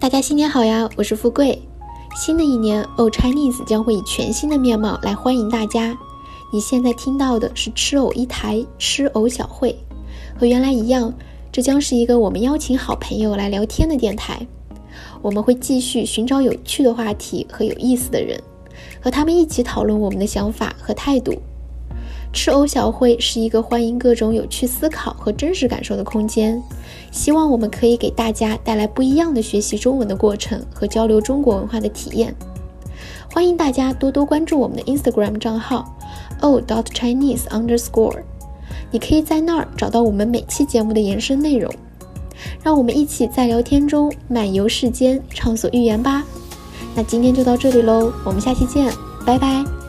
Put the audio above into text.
大家新年好呀！我是富贵。新的一年，O Chinese 将会以全新的面貌来欢迎大家。你现在听到的是吃藕一台吃藕小会，和原来一样，这将是一个我们邀请好朋友来聊天的电台。我们会继续寻找有趣的话题和有意思的人，和他们一起讨论我们的想法和态度。吃藕小会是一个欢迎各种有趣思考和真实感受的空间，希望我们可以给大家带来不一样的学习中文的过程和交流中国文化的体验。欢迎大家多多关注我们的 Instagram 账号 o dot Chinese underscore，你可以在那儿找到我们每期节目的延伸内容。让我们一起在聊天中漫游世间，畅所欲言吧。那今天就到这里喽，我们下期见，拜拜。